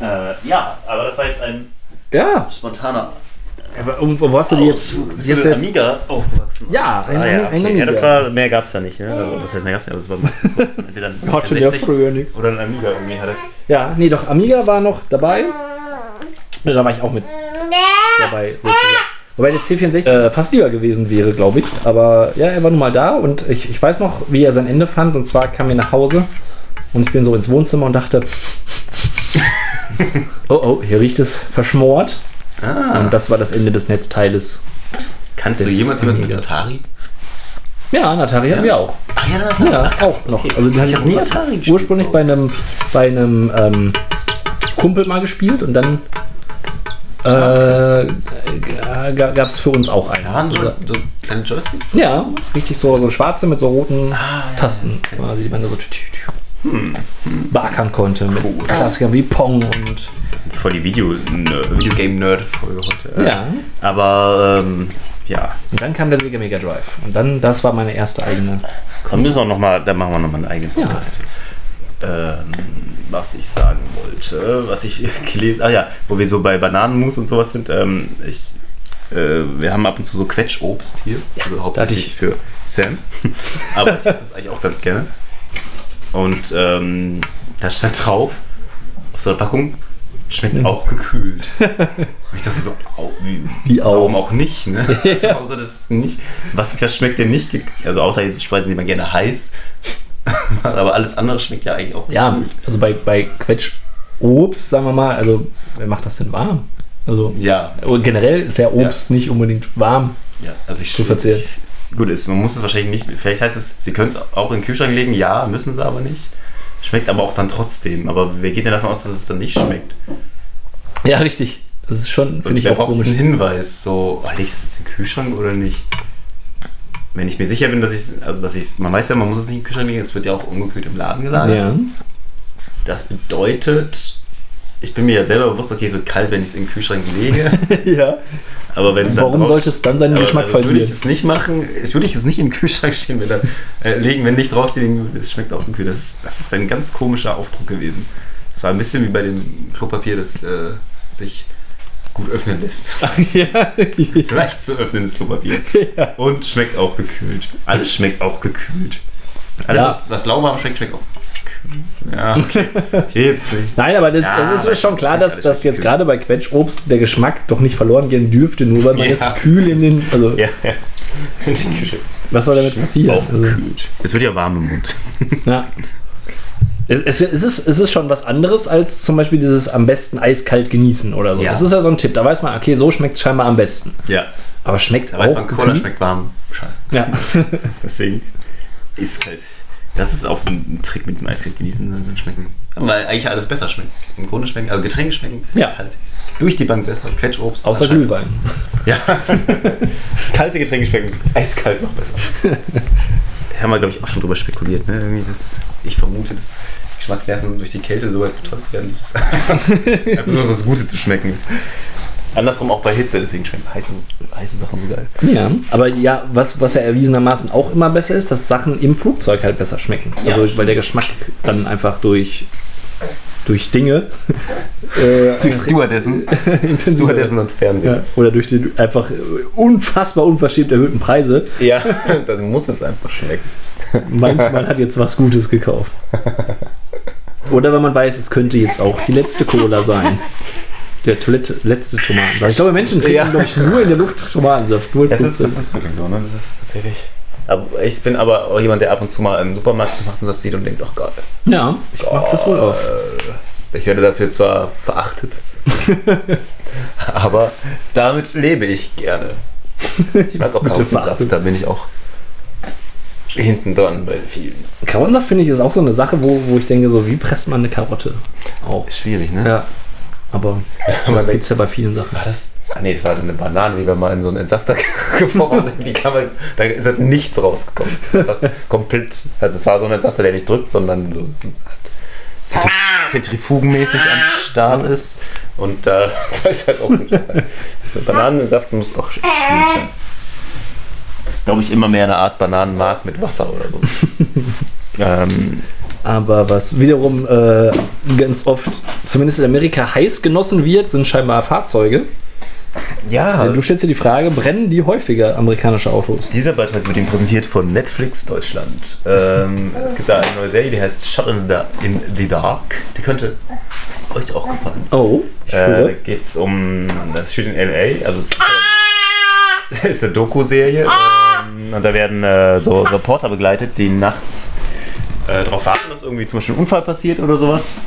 Äh, ja, aber das war jetzt ein Ja, spontaner aber wo hast du die jetzt? Auszug. Bist jetzt, du jetzt Amiga aufgewachsen? Ja, Das- ein- ah, ja, ein okay. ja, das Amiga. war, mehr gab es ja nicht. Ne? Also, was heißt, mehr gab es ja, das war meistens so, entweder ein hatte 64 früher nichts. oder ein Amiga irgendwie hatte. Ja, nee, doch, Amiga war noch dabei. Ja, da war ich auch mit dabei. sozusagen. Wobei der C64 äh, fast lieber gewesen wäre, glaube ich. Aber ja, er war nun mal da und ich, ich weiß noch, wie er sein Ende fand. Und zwar kam er nach Hause und ich bin so ins Wohnzimmer und dachte, <laughs> oh oh, hier riecht es verschmort. Ah. Und das war das Ende des Netzteiles. Kannst du jemals jemanden mit. Atari? Ja, ein Atari hatten wir auch. Ach ja, Atari. Ja, Ach, auch noch. okay. Also den ich hatte habe nie Atari gespielt. ursprünglich bei einem, bei einem ähm, Kumpel mal gespielt und dann äh, gab es für uns auch einen. Da waren so, so kleine Joysticks drin. Ja, richtig so, so schwarze mit so roten Ah, ja, Tasten, okay. quasi, die man so tü- tü- beackern konnte. Mit Klassikern wie Pong und. Das sind voll die Video, Videogame-Nerd-Folge heute. Ja. Aber, ähm, ja. Und dann kam der Sega Mega Drive. Und dann, das war meine erste eigene. Dann müssen wir noch mal, dann machen wir noch mal einen eigenen Ja. Ähm, was ich sagen wollte, was ich <laughs> gelesen, ah ja, wo wir so bei Bananenmus und sowas sind, ähm, ich, äh, wir haben ab und zu so Quetschobst hier, also hauptsächlich ich- für Sam, <laughs> aber ich esse das eigentlich auch ganz gerne. Und ähm, da stand drauf, auf so einer Packung, schmeckt auch gekühlt. <laughs> Und ich dachte so, au, wie, Wie auch. warum auch nicht, ne? Also, außer das ist nicht, was was schmeckt denn nicht, also außer jetzt Speisen, die man gerne heiß, <laughs> aber alles andere schmeckt ja eigentlich auch Ja, gekühlt. also bei, bei Quetschobst, sagen wir mal, also wer macht das denn warm? Also Ja, generell ist ja Obst nicht unbedingt warm. ja, also ich Zu verzehren. Gut, ist, man muss es wahrscheinlich nicht, vielleicht heißt es, sie können es auch in den Kühlschrank legen, ja, müssen sie aber nicht. Schmeckt aber auch dann trotzdem. Aber wer geht denn davon aus, dass es dann nicht schmeckt? Ja, richtig. Das ist schon, finde ich auch braucht komisch. einen Hinweis? So, oh, leg ich das jetzt in den Kühlschrank oder nicht? Wenn ich mir sicher bin, dass ich also dass ich man weiß ja, man muss es nicht in den Kühlschrank legen, es wird ja auch ungekühlt im Laden gelagert. Ja. Das bedeutet, ich bin mir ja selber bewusst, okay, es wird kalt, wenn ich es in den Kühlschrank lege. <laughs> ja. Aber wenn dann Warum drauf- sollte es dann seinen Geschmack also Würde verlieren? ich es nicht machen, es würde ich es nicht in den Kühlschrank stehen, wenn dann, äh, legen, wenn nicht draufsteht, es schmeckt auch kühl. Das ist, das ist ein ganz komischer Aufdruck gewesen. Es war ein bisschen wie bei dem Klopapier, das äh, sich gut öffnen lässt. <laughs> ja. Leicht zu öffnendes Klopapier. Ja. Und schmeckt auch gekühlt. Alles schmeckt auch gekühlt. Alles, Ja. was, was lauwarm schmeckt, schmeckt auch. Ja, okay. <laughs> Nein, aber das, Ja, das ist schon klar, das dass, ist dass jetzt gerade bei Quetschobst der Geschmack doch nicht verloren gehen dürfte, nur weil man Ja. es kühl in den. Also, Ja, ja. <laughs> Was soll damit passieren? Auch Also. Es wird ja warm im Mund. ja. Es, es, es, ist, es ist schon was anderes als zum Beispiel dieses am besten eiskalt genießen oder so. Ja. Das ist ja so ein Tipp. Da weiß man, okay, so schmeckt es scheinbar am besten. Ja. Aber schmeckt Da weiß auch. man, Cola gekühlt? schmeckt warm. Scheiße. Ja. <laughs> Deswegen ist halt. Das ist auch ein Trick mit dem Eiskalt genießen, dann schmecken. Weil eigentlich alles besser schmeckt. Im Grunde schmecken, also Getränke schmecken Ja. halt durch die Bank besser. Quetschobst. Außer Glühwein. Ja. <laughs> Kalte Getränke schmecken eiskalt noch besser. <laughs> Haben wir, glaube ich, auch schon drüber spekuliert. Ne? Irgendwie das, ich vermute, dass Geschmacksnerven durch die Kälte so weit betäubt werden, dass es einfach, <laughs> einfach nur das Gute zu schmecken ist. Andersrum auch bei Hitze, deswegen schmecken heiße, heiße Sachen so geil. Ja, aber ja, was, was ja erwiesenermaßen auch immer besser ist, dass Sachen im Flugzeug halt besser schmecken. Also, Ja. weil der Geschmack dann einfach durch, durch Dinge. <laughs> äh, Durch Stewardessen. <laughs> Stewardessen und Fernsehen. Ja, oder durch die einfach unfassbar unverschämt erhöhten Preise Ja, <laughs> dann muss es einfach schmecken. meint, man hat jetzt was Gutes gekauft. Oder wenn man weiß, es könnte jetzt auch die letzte Cola sein. Der Toilette, letzte Tomatensaft. Ich glaube, Menschen trinken, Ja. glaube ich, nur in der Luft Tomatensaft. Nur Das ist, 15. das ist wirklich so, ne? Das ist tatsächlich. Ich bin aber auch jemand, der ab und zu mal im Supermarkt Tomatensaft sieht und denkt, ach Gott, ja, ich mag das wohl auch. ich werde dafür zwar verachtet, <laughs> aber damit lebe ich gerne. Ich mag auch. Karottensaft, da bin ich auch hinten dran bei vielen. Karottensaft finde ich ist auch so eine Sache, wo, wo ich denke, so wie presst man eine Karotte? Ist schwierig, ne? Ja, aber man <laughs> das gibt es ja bei vielen Sachen. War das? Ah nee, das war eine Banane, die wir mal in so einen Entsafter <laughs> geworfen haben. Die kann man, da ist halt nichts rausgekommen. Das ist einfach komplett, also es war so ein Entsafter, der nicht drückt, sondern so halt zentri- zentrifugenmäßig am Start ist. Und äh, <laughs> da ist halt auch nicht. Das mit Bananensaft muss auch sch- schwierig sein. Das ist, glaube ich, immer mehr eine Art Bananenmark mit Wasser oder so. ähm, Aber was wiederum äh, ganz oft, zumindest in Amerika, heiß genossen wird, sind scheinbar Fahrzeuge. ja, Du stellst dir die Frage, brennen die häufiger amerikanische Autos? Dieser Beitrag wird Ihnen präsentiert von Netflix Deutschland. Ähm, <laughs> es gibt da eine neue Serie, die heißt Shot in the, in the Dark. Die könnte euch auch gefallen. Oh, Äh, da geht es um, das spielt in L.A., also es ist, äh, <laughs> ist eine Doku-Serie. Ähm, und da werden äh, so Reporter begleitet, die nachts äh, darauf warten, dass irgendwie zum Beispiel ein Unfall passiert oder sowas.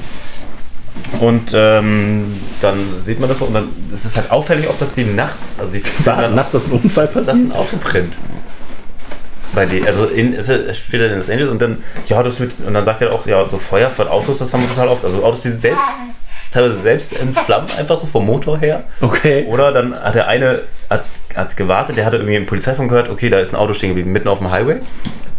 Und ähm, dann sieht man das so und dann ist es halt auffällig oft, dass die nachts, also die <laughs> War nachts das ein Unfall dass passiert? ein Auto brennt. Bei die, also in, ist er spielt er in Los Angeles und dann, ja, das mit, und dann sagt er auch, ja, so Feuer von Autos, das haben wir total oft. Also Autos, die selbst, teilweise selbst entflammen, einfach so vom Motor her. Okay. Oder dann hat der eine hat, hat gewartet, der hatte irgendwie im Polizeifunk gehört, okay, da ist ein Auto stehen geblieben, mitten auf dem Highway.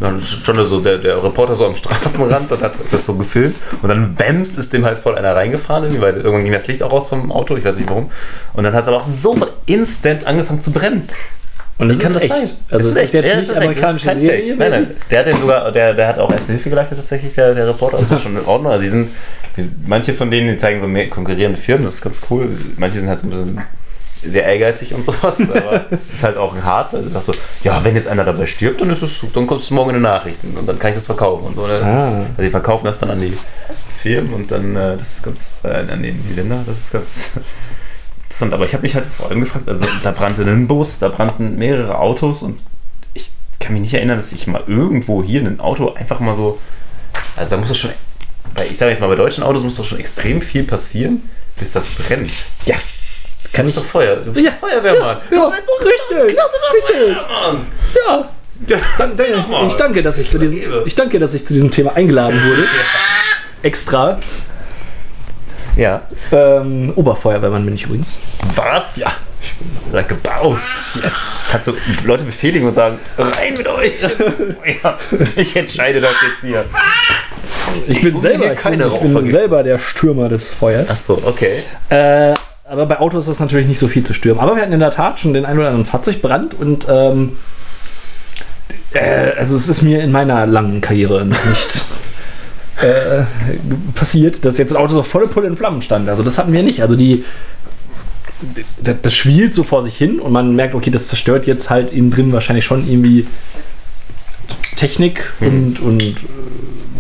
Und dann stand so der, der Reporter so am Straßenrand und hat das so gefilmt. Und dann wemms ist dem halt voll einer reingefahren, irgendwie, weil irgendwann ging das Licht auch raus vom Auto, ich weiß nicht warum. Und dann hat es aber auch sofort instant angefangen zu brennen. Und das Wie kann ist das echt. sein? Also Das das ist jetzt Ja, nicht das ist echt. amerikanische Das ist Serie. Nein, nein. Der hat den sogar, der, der hat auch erste Hilfe geleistet tatsächlich, der, der Reporter. Das war schon in Ordnung. Also die sind, die, manche von denen, die zeigen so mehr konkurrierende Firmen, das ist ganz cool. Manche sind halt so ein bisschen sehr ehrgeizig und sowas, <laughs> aber ist halt auch hart, weil du sagst so, ja, wenn jetzt einer dabei stirbt, dann ist es, dann kommt es morgen in den Nachrichten und dann kann ich das verkaufen und so. ne? Ah. ist, also die verkaufen das dann an die Firmen und dann, äh, das ist ganz, äh, an die, die Länder, das ist ganz <laughs> interessant. Aber ich habe mich halt vor allem gefragt, also da brannte ein Bus, da brannten mehrere Autos und ich kann mich nicht erinnern, dass ich mal irgendwo hier ein Auto einfach mal so, also da muss das schon, ich sage jetzt mal, bei deutschen Autos muss doch schon extrem viel passieren, bis das brennt. Ja. Kann Du ich bist doch Feuer, du bist Ja. doch Feuerwehrmann. Ja, richtig. Richtig. Mann. Ja. Dann, Erzähl doch mal. ich danke, dass ich, zu diesem, ich danke, dass ich zu diesem Thema eingeladen wurde. Extra. Ja. Ähm, Oberfeuerwehrmann bin ich übrigens. Was? Ja. Like a Baus. Yes. Kannst du Leute befehligen und sagen, rein mit euch. Ich entscheide das jetzt hier. Ich bin will selber, ich bin, ich bin selber der Stürmer des Feuers. Achso, okay. Äh, aber bei Autos ist das natürlich nicht so viel zu stürmen. Aber wir hatten in der Tat schon den einen oder anderen Fahrzeugbrand und ähm, äh, also es ist mir in meiner langen Karriere noch nicht <laughs> äh, passiert, dass jetzt ein Auto so volle Pulle in Flammen stand. Also das hatten wir nicht. Also die das, das schwielt so vor sich hin und man merkt, okay, das zerstört jetzt halt innen drin wahrscheinlich schon irgendwie Technik und, und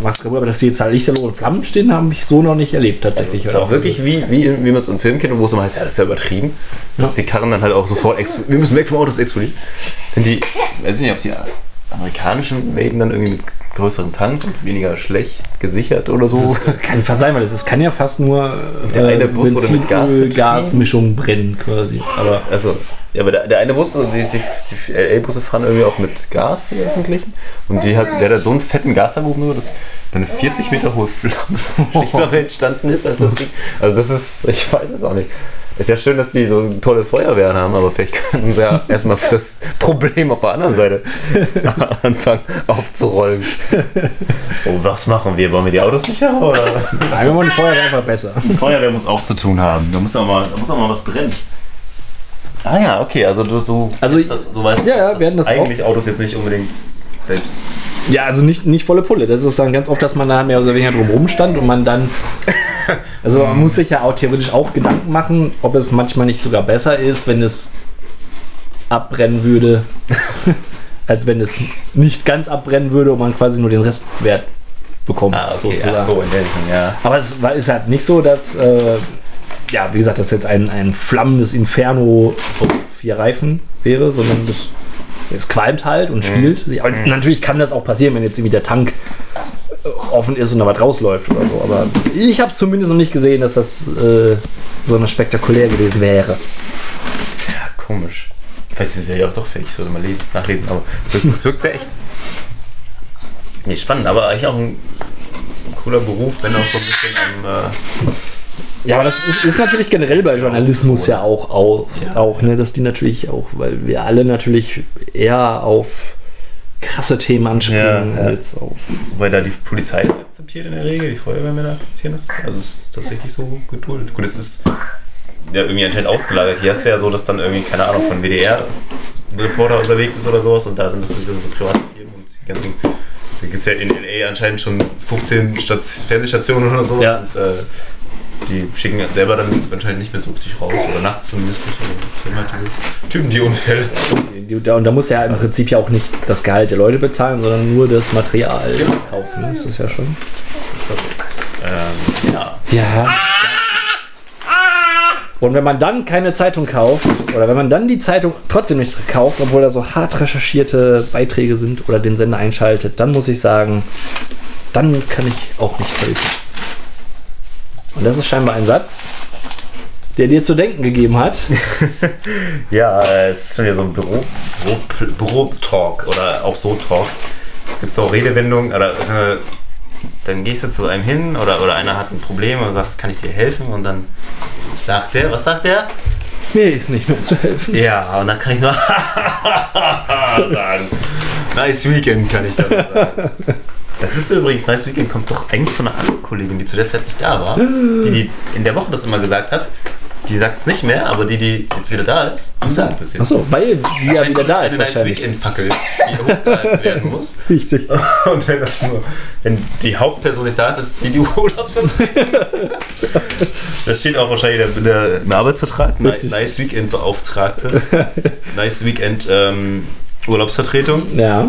kaputt. Aber dass sie jetzt halt lichterloh in Flammen stehen, habe ich so noch nicht erlebt tatsächlich. Das war wirklich wie, wie, wie man es im Film kennt, wo es immer heißt, ja, das ist ja übertrieben. Dass die Karren dann halt auch sofort explodieren. Wir müssen weg vom Auto, es explodiert. Sind die, weiß ich nicht, ob die amerikanischen Maiden dann irgendwie mit größeren Tanks und weniger schlecht gesichert oder so? Das kann fast sein, weil es kann ja fast nur äh, Der eine Bus wurde mit Gas. Gasmischung brennen quasi. Aber Also, ja, aber der, der eine Bus, also die, die, die LA-Busse fahren irgendwie auch mit Gas, die öffentlichen. Und die hat, der hat so einen fetten Gasabhuben, nur, dass da eine 40 Meter hohe Flamme, <laughs> Stichflamme entstanden ist, als das Ding. Also, das ist, ich weiß es auch nicht. Ist ja schön, dass die so tolle Feuerwehren haben, aber vielleicht könnten sie ja <laughs> erstmal das Problem auf der anderen Seite <laughs> anfangen aufzurollen. Oh, was machen wir? Wollen wir die Autos sicher? Oder? nein, wir wollen die Feuerwehr einfach besser. Die Feuerwehr muss auch zu tun haben. Da muss auch mal, da muss auch mal was brennen. Ah ja, okay, also du, du, Also das, du weißt, ja, ja, dass wir das eigentlich Autos jetzt nicht unbedingt selbst. Ja, also nicht, nicht volle Pulle. Das ist dann ganz oft, dass man da mehr oder weniger drumherum stand und man dann. <laughs> Also man muss sich ja auch theoretisch auch Gedanken machen, ob es manchmal nicht sogar besser ist, wenn es abbrennen würde, <laughs> als wenn es nicht ganz abbrennen würde und man quasi nur den Restwert bekommt. Ah, okay, sozusagen. ach so, in der Richtung, ja. Aber es war, ist halt nicht so, dass, äh, ja, wie gesagt, das jetzt ein, ein flammendes Inferno auf vier Reifen wäre, sondern das, es qualmt halt und spielt. Aber natürlich kann das auch passieren, wenn jetzt irgendwie der Tank offen ist und da was rausläuft oder so. Aber ich habe es zumindest noch nicht gesehen, dass das äh, besonders spektakulär gewesen wäre. Ja, komisch. Vielleicht ist es ja auch doch fähig, ich sollte mal lesen, nachlesen, aber es wirkt, es wirkt sehr echt. Nee, spannend, aber eigentlich auch ein cooler Beruf, wenn auch so ein bisschen am. Äh, Ja, aber das ist, ist natürlich generell bei Journalismus ja auch, auch, Ja. auch ne, dass die natürlich auch, weil wir alle natürlich eher auf krasse Themen anspringen Ja, ja. als auf. wobei da die Polizei akzeptiert in der Regel, die Feuerwehrmänner akzeptieren das. Also es ist tatsächlich so geduldet. Gut, es ist ja irgendwie anscheinend ausgelagert. Hier hast du ja so, dass dann irgendwie, keine Ahnung, von WDR Reporter unterwegs ist oder sowas und da sind das sowieso so private Firmen und die ganzen. Da gibt es ja in LA anscheinend schon 15 Stat Fernsehstationen oder sowas Ja. und äh, die schicken selber dann anscheinend nicht mehr so richtig raus oder nachts zumindest nicht. Die haben halt diese Typen, die Unfälle. Und da muss ja im Prinzip ja auch nicht das Gehalt der Leute bezahlen, sondern nur das Material Ja. kaufen. Das ist ja schon. Ähm, ja. Ja. Und wenn man dann keine Zeitung kauft, oder wenn man dann die Zeitung trotzdem nicht kauft, obwohl da so hart recherchierte Beiträge sind oder den Sender einschaltet, dann muss ich sagen, dann kann ich auch nicht helfen. Und das ist scheinbar ein Satz, der dir zu denken gegeben hat. <laughs> Ja, es ist schon wieder so ein Büro, Büro, Büro-Talk oder auch so Talk. Es gibt so Redewendungen, oder äh, dann gehst du zu einem hin oder, oder einer hat ein Problem und sagst, kann ich dir helfen? Und dann sagt der, was sagt der? Mir ist nicht mehr zu helfen. Ja, und dann kann ich nur <laughs> sagen. Nice Weekend kann ich dann sagen. <laughs> Das ist übrigens, Nice Weekend kommt doch eigentlich von einer anderen Kollegin, die zu der Zeit nicht da war, die, die in der Woche das immer gesagt hat. Die sagt es nicht mehr, aber die, die jetzt wieder da ist, die sagt es jetzt. Achso, weil die ja wieder da ist Eine Nice wahrscheinlich. Weekend-Fackel, die hochgehalten <laughs> werden muss. Richtig. <laughs> Und wenn das nur, wenn die Hauptperson nicht da ist, ist sie die Urlaubsvertretung. Das steht auch wahrscheinlich in der, im Arbeitsvertrag. Richtig. Nice Weekend Beauftragte. <laughs> nice Weekend ähm, Urlaubsvertretung. Ja,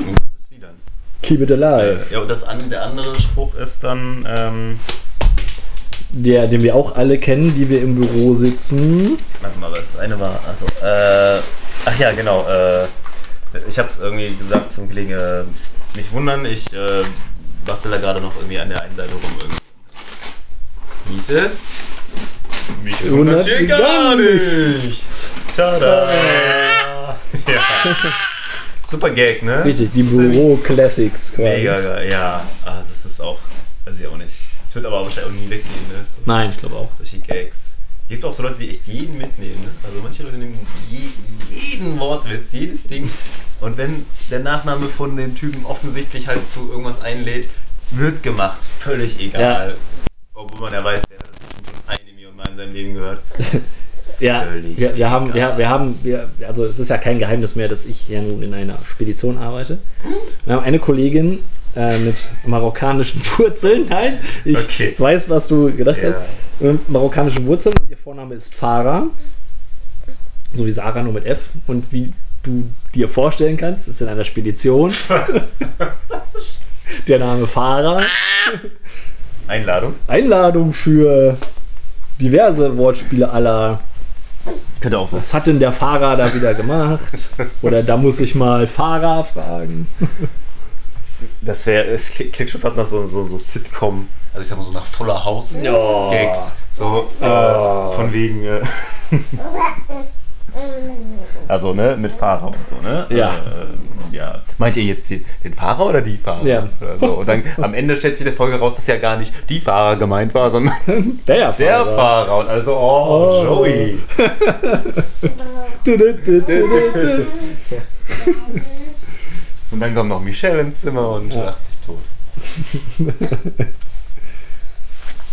keep it alive. Ja, und das der andere Spruch ist dann, ähm, Der, den wir auch alle kennen, die wir im Büro sitzen. warte mal, was? Eine war, also, äh, ach ja, genau, äh, ich habe irgendwie gesagt zum Kollegen, äh, nicht wundern, ich äh, bastel da gerade noch irgendwie an der einen Seite rum. Irgendwie. Hieß es? Mich wundert hier gar gar nichts. Tada! <laughs> ja. Super Gag, ne? Richtig, die Büro Classics. quasi. Mega geil, ja. Ah, das ist auch, weiß ich auch nicht. Es wird aber wahrscheinlich auch nie weggehen, ne? So, Nein, ich glaube auch. solche Gags. Gibt auch so Leute, die echt jeden mitnehmen, ne? Also manche Leute nehmen je, jeden Wortwitz, jedes Ding. Und wenn der Nachname von dem Typen offensichtlich halt zu irgendwas einlädt, wird gemacht. Völlig egal. Obwohl man ja weiß, der hat das bestimmt schon eine Million Mal in seinem Leben gehört. <laughs> Ja, wir, wir haben, wir, wir haben, wir, also es ist ja kein Geheimnis mehr, dass ich ja nun in einer Spedition arbeite. Wir haben eine Kollegin äh, mit marokkanischen <laughs> Wurzeln. Nein, ich Okay. weiß, was du gedacht Ja. hast. Mit marokkanischen Wurzeln und ihr Vorname ist Farah. So wie Sarah, nur mit F. Und wie du dir vorstellen kannst, ist in einer Spedition <laughs> der Name Farah. Einladung. Einladung für diverse Wortspiele aller Könnte auch so. Was hat denn der Fahrer da wieder gemacht? Oder da muss ich mal Fahrer fragen. Das wäre, es klingt schon fast nach so, so, so Sitcom, also ich sag mal so nach Fuller House Ja. Gags. So äh, Oh. von wegen. Äh, <laughs> also, ne, mit Fahrer und so, ne? Ja. Äh, ja. Meint ihr jetzt den, den Fahrer oder die Fahrer? Ja. Oder so. Und dann am Ende stellt sich der Folge raus, dass ja gar nicht die Fahrer gemeint war, sondern <laughs> Der Fahrer. der Fahrer. Und also, oh, Oh. Joey. Und dann kommt noch Michelle ins Zimmer und Ja. lacht sich tot.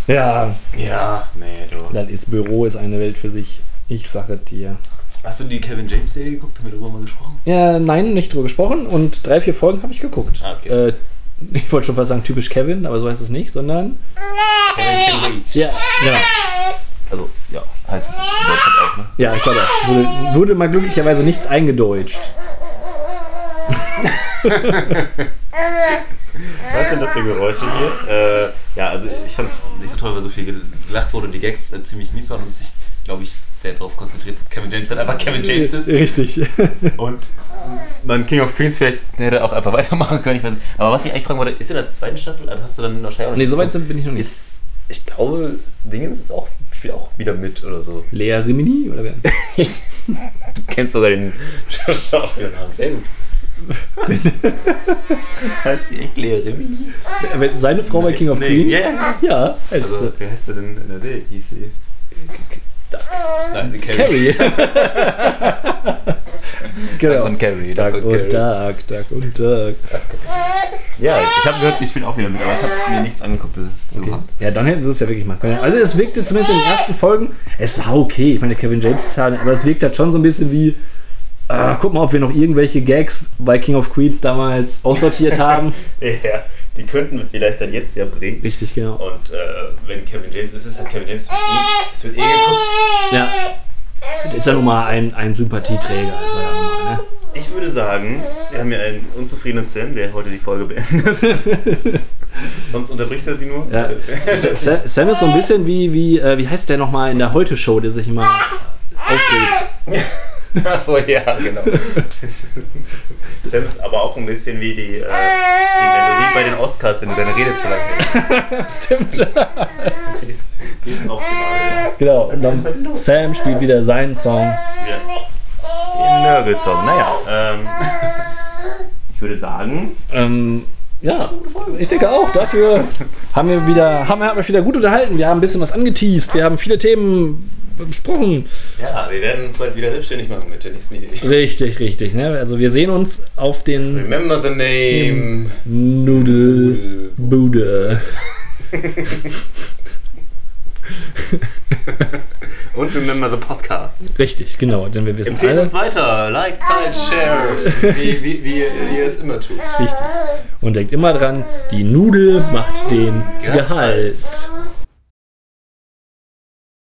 Ja, Ja, nee, du. das ist Büro ist eine Welt für sich. Ich sage dir. Hast du die Kevin James Serie geguckt? Haben wir darüber mal gesprochen? Ja, nein, nicht drüber gesprochen und drei, vier Folgen habe ich geguckt. Ah, okay. Äh, ich wollte schon fast sagen typisch Kevin, aber so heißt es nicht, sondern. Kevin Can Wait. Ja, genau. Also, ja, heißt es in Deutschland auch, ne? Ja, ich glaube. Wurde, wurde mal glücklicherweise nichts eingedeutscht. <laughs> Was sind das für Geräusche hier? Äh, ja, also ich fand es nicht so toll, weil so viel gelacht wurde und die Gags äh, ziemlich mies waren und sich, glaube ich, sehr darauf konzentriert, dass Kevin James halt einfach Kevin James ist. Richtig. Und man King of Queens vielleicht hätte auch einfach weitermachen können. Ich weiß nicht. Aber was ich eigentlich fragen wollte, ist in der zweiten Staffel, also das hast du dann wahrscheinlich nee, so weit bin ich noch nicht. ist, ich glaube, Dingens ist auch, spielt auch wieder mit oder so. Lea Rimini oder wer? <laughs> du kennst sogar den Schauspielernamen sehr gut. <laughs> heißt sie echt Lea Rimini? Wer- Seine Frau bei King of. Queens? Yeah. Ja, Also, sie. wie heißt sie denn in der Serie? Hieß sie. Duck. Nein, Carrie. Carrie. <laughs> genau. Duck und Carrie. Duck Duck und und. Duck, Duck und Duck. Ja, ich habe gehört, die spielen auch wieder mit, aber ich habe mir nichts angeguckt, das ist zu Okay. hart. Ja, dann hätten sie es ja wirklich machen können. Also es wirkte zumindest in den ersten Folgen, es war okay. Ich meine, Kevin James halt, aber es wirkt halt schon so ein bisschen wie, äh, guck mal, ob wir noch irgendwelche Gags bei King of Queens damals aussortiert haben. <laughs> Ja, die könnten wir vielleicht dann jetzt ja bringen. Richtig, genau. Und äh, wenn Kevin James, es ist halt Kevin James, es wird eh geguckt. Ja. Ist ja nun mal ein, ein Sympathieträger, ist er ja mal, ne? Ich würde sagen, wir haben ja einen unzufriedenen Sam, der heute die Folge beendet. <laughs> Sonst unterbricht er sie nur. Ja. Sa- Sam ist so ein bisschen wie, wie, äh, wie heißt der nochmal in der Heute-Show, der sich immer aufregt. <laughs> <laughs> Ach so, ja, genau. <laughs> Sam ist aber auch ein bisschen wie die, äh, die Melodie bei den Oscars, wenn du deine Rede zu lang hältst. <laughs> Stimmt. Die ist, die ist auch gerade. genau. Und dann Sam spielt wieder seinen Song. Ja. Den Nörgel-Song. Naja, ähm, ich würde sagen, Ähm, ja, ich denke auch. Dafür haben wir wieder, haben haben wir wieder gut unterhalten. Wir haben ein bisschen was angeteased. Wir haben viele Themen besprochen. ja, wir werden uns bald wieder selbstständig machen mit der nächsten Idee. Richtig, richtig. Ne? Also wir sehen uns auf den Remember the name. Nudelbude. <laughs> <laughs> <laughs> Und remember the podcast. Richtig, genau. Denn wir wissen Empfehlt alle. uns weiter. Like, teilt, shared. Wie, wie, wie ihr es immer tut. Richtig. Und denkt immer dran, die Nudel macht den Gehalt. Gehalt.